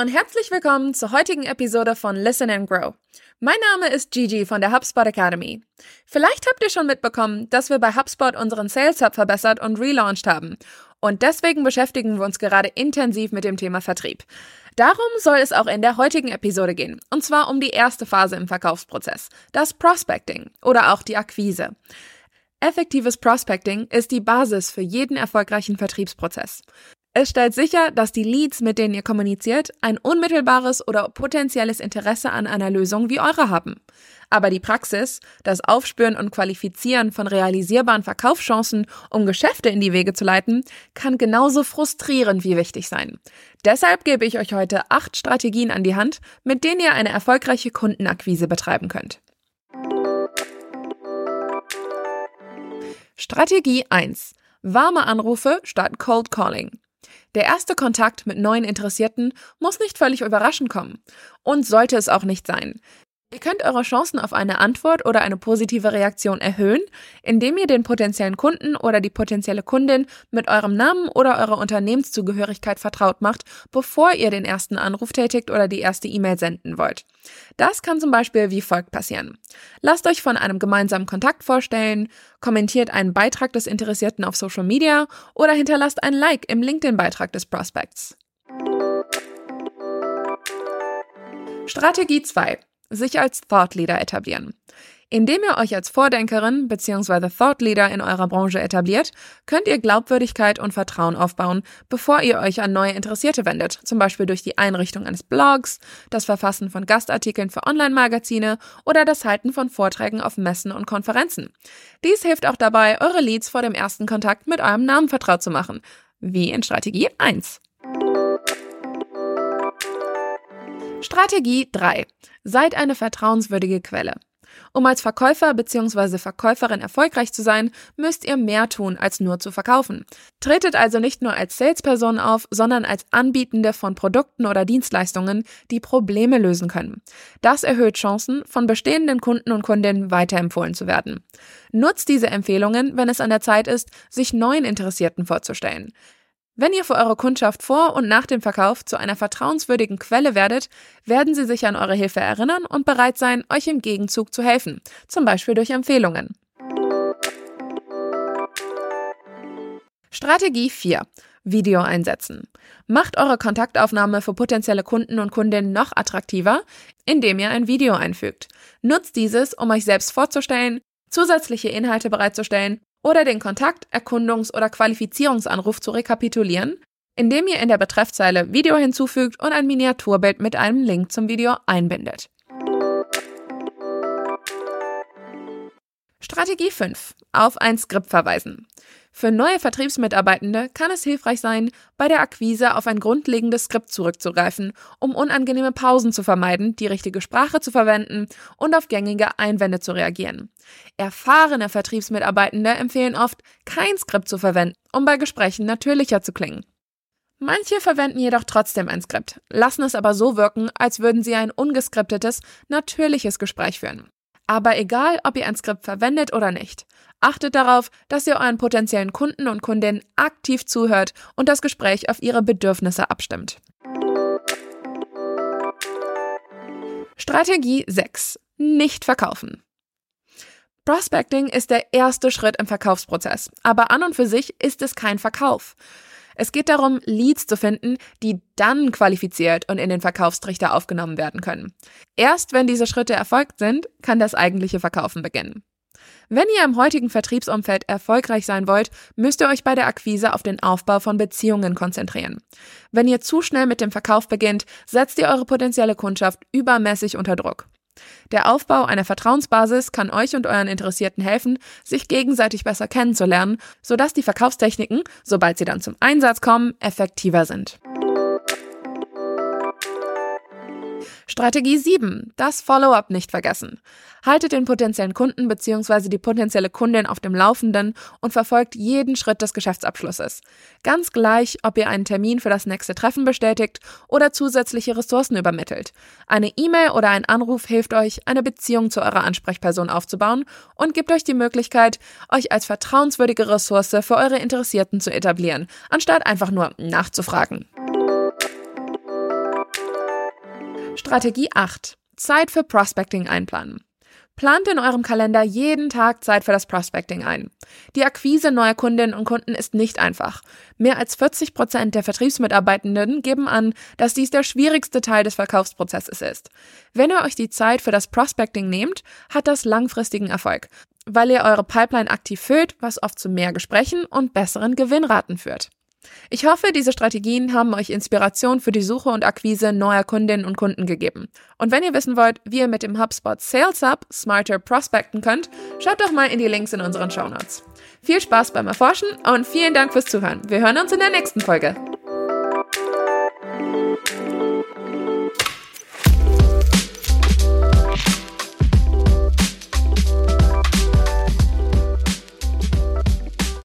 und herzlich willkommen zur heutigen Episode von Listen and Grow. Mein Name ist Gigi von der HubSpot Academy. Vielleicht habt ihr schon mitbekommen, dass wir bei HubSpot unseren Sales Hub verbessert und relaunched haben. Und deswegen beschäftigen wir uns gerade intensiv mit dem Thema Vertrieb. Darum soll es auch in der heutigen Episode gehen. Und zwar um die erste Phase im Verkaufsprozess, das Prospecting oder auch die Akquise. Effektives Prospecting ist die Basis für jeden erfolgreichen Vertriebsprozess. Es stellt sicher, dass die Leads, mit denen ihr kommuniziert, ein unmittelbares oder potenzielles Interesse an einer Lösung wie eure haben. Aber die Praxis, das Aufspüren und Qualifizieren von realisierbaren Verkaufschancen, um Geschäfte in die Wege zu leiten, kann genauso frustrierend wie wichtig sein. Deshalb gebe ich euch heute acht Strategien an die Hand, mit denen ihr eine erfolgreiche Kundenakquise betreiben könnt. Strategie 1. Warme Anrufe statt Cold Calling. Der erste Kontakt mit neuen Interessierten muss nicht völlig überraschend kommen und sollte es auch nicht sein. Ihr könnt eure Chancen auf eine Antwort oder eine positive Reaktion erhöhen, indem ihr den potenziellen Kunden oder die potenzielle Kundin mit eurem Namen oder eurer Unternehmenszugehörigkeit vertraut macht, bevor ihr den ersten Anruf tätigt oder die erste E-Mail senden wollt. Das kann zum Beispiel wie folgt passieren. Lasst euch von einem gemeinsamen Kontakt vorstellen, kommentiert einen Beitrag des Interessierten auf Social Media oder hinterlasst ein Like im LinkedIn-Beitrag des Prospects. Strategie 2 sich als Thought Leader etablieren. Indem ihr euch als Vordenkerin bzw. Thought Leader in eurer Branche etabliert, könnt ihr Glaubwürdigkeit und Vertrauen aufbauen, bevor ihr euch an neue Interessierte wendet, zum Beispiel durch die Einrichtung eines Blogs, das Verfassen von Gastartikeln für Online-Magazine oder das Halten von Vorträgen auf Messen und Konferenzen. Dies hilft auch dabei, eure Leads vor dem ersten Kontakt mit eurem Namen vertraut zu machen, wie in Strategie 1. Strategie 3. Seid eine vertrauenswürdige Quelle. Um als Verkäufer bzw. Verkäuferin erfolgreich zu sein, müsst ihr mehr tun, als nur zu verkaufen. Tretet also nicht nur als Salesperson auf, sondern als Anbietende von Produkten oder Dienstleistungen, die Probleme lösen können. Das erhöht Chancen, von bestehenden Kunden und Kundinnen weiterempfohlen zu werden. Nutzt diese Empfehlungen, wenn es an der Zeit ist, sich neuen Interessierten vorzustellen. Wenn ihr für eure Kundschaft vor und nach dem Verkauf zu einer vertrauenswürdigen Quelle werdet, werden sie sich an eure Hilfe erinnern und bereit sein, euch im Gegenzug zu helfen, zum Beispiel durch Empfehlungen. Strategie 4. Video einsetzen. Macht eure Kontaktaufnahme für potenzielle Kunden und Kundinnen noch attraktiver, indem ihr ein Video einfügt. Nutzt dieses, um euch selbst vorzustellen, zusätzliche Inhalte bereitzustellen oder den Kontakt-, Erkundungs- oder Qualifizierungsanruf zu rekapitulieren, indem ihr in der Betreffzeile Video hinzufügt und ein Miniaturbild mit einem Link zum Video einbindet. Strategie 5. Auf ein Skript verweisen. Für neue Vertriebsmitarbeitende kann es hilfreich sein, bei der Akquise auf ein grundlegendes Skript zurückzugreifen, um unangenehme Pausen zu vermeiden, die richtige Sprache zu verwenden und auf gängige Einwände zu reagieren. Erfahrene Vertriebsmitarbeitende empfehlen oft, kein Skript zu verwenden, um bei Gesprächen natürlicher zu klingen. Manche verwenden jedoch trotzdem ein Skript, lassen es aber so wirken, als würden sie ein ungeskriptetes, natürliches Gespräch führen. Aber egal, ob ihr ein Skript verwendet oder nicht, achtet darauf, dass ihr euren potenziellen Kunden und Kundinnen aktiv zuhört und das Gespräch auf ihre Bedürfnisse abstimmt. Strategie 6. Nicht verkaufen. Prospecting ist der erste Schritt im Verkaufsprozess, aber an und für sich ist es kein Verkauf. Es geht darum, Leads zu finden, die dann qualifiziert und in den Verkaufstrichter aufgenommen werden können. Erst wenn diese Schritte erfolgt sind, kann das eigentliche Verkaufen beginnen. Wenn ihr im heutigen Vertriebsumfeld erfolgreich sein wollt, müsst ihr euch bei der Akquise auf den Aufbau von Beziehungen konzentrieren. Wenn ihr zu schnell mit dem Verkauf beginnt, setzt ihr eure potenzielle Kundschaft übermäßig unter Druck. Der Aufbau einer Vertrauensbasis kann euch und euren Interessierten helfen, sich gegenseitig besser kennenzulernen, sodass die Verkaufstechniken, sobald sie dann zum Einsatz kommen, effektiver sind. Strategie 7. Das Follow-up nicht vergessen. Haltet den potenziellen Kunden bzw. die potenzielle Kundin auf dem Laufenden und verfolgt jeden Schritt des Geschäftsabschlusses. Ganz gleich, ob ihr einen Termin für das nächste Treffen bestätigt oder zusätzliche Ressourcen übermittelt. Eine E-Mail oder ein Anruf hilft euch, eine Beziehung zu eurer Ansprechperson aufzubauen und gibt euch die Möglichkeit, euch als vertrauenswürdige Ressource für eure Interessierten zu etablieren, anstatt einfach nur nachzufragen. Strategie 8. Zeit für Prospecting einplanen. Plant in eurem Kalender jeden Tag Zeit für das Prospecting ein. Die Akquise neuer Kundinnen und Kunden ist nicht einfach. Mehr als 40 Prozent der Vertriebsmitarbeitenden geben an, dass dies der schwierigste Teil des Verkaufsprozesses ist. Wenn ihr euch die Zeit für das Prospecting nehmt, hat das langfristigen Erfolg, weil ihr eure Pipeline aktiv füllt, was oft zu mehr Gesprächen und besseren Gewinnraten führt. Ich hoffe, diese Strategien haben euch Inspiration für die Suche und Akquise neuer Kundinnen und Kunden gegeben. Und wenn ihr wissen wollt, wie ihr mit dem HubSpot Sales Hub smarter prospecten könnt, schaut doch mal in die Links in unseren Show Notes. Viel Spaß beim Erforschen und vielen Dank fürs Zuhören. Wir hören uns in der nächsten Folge.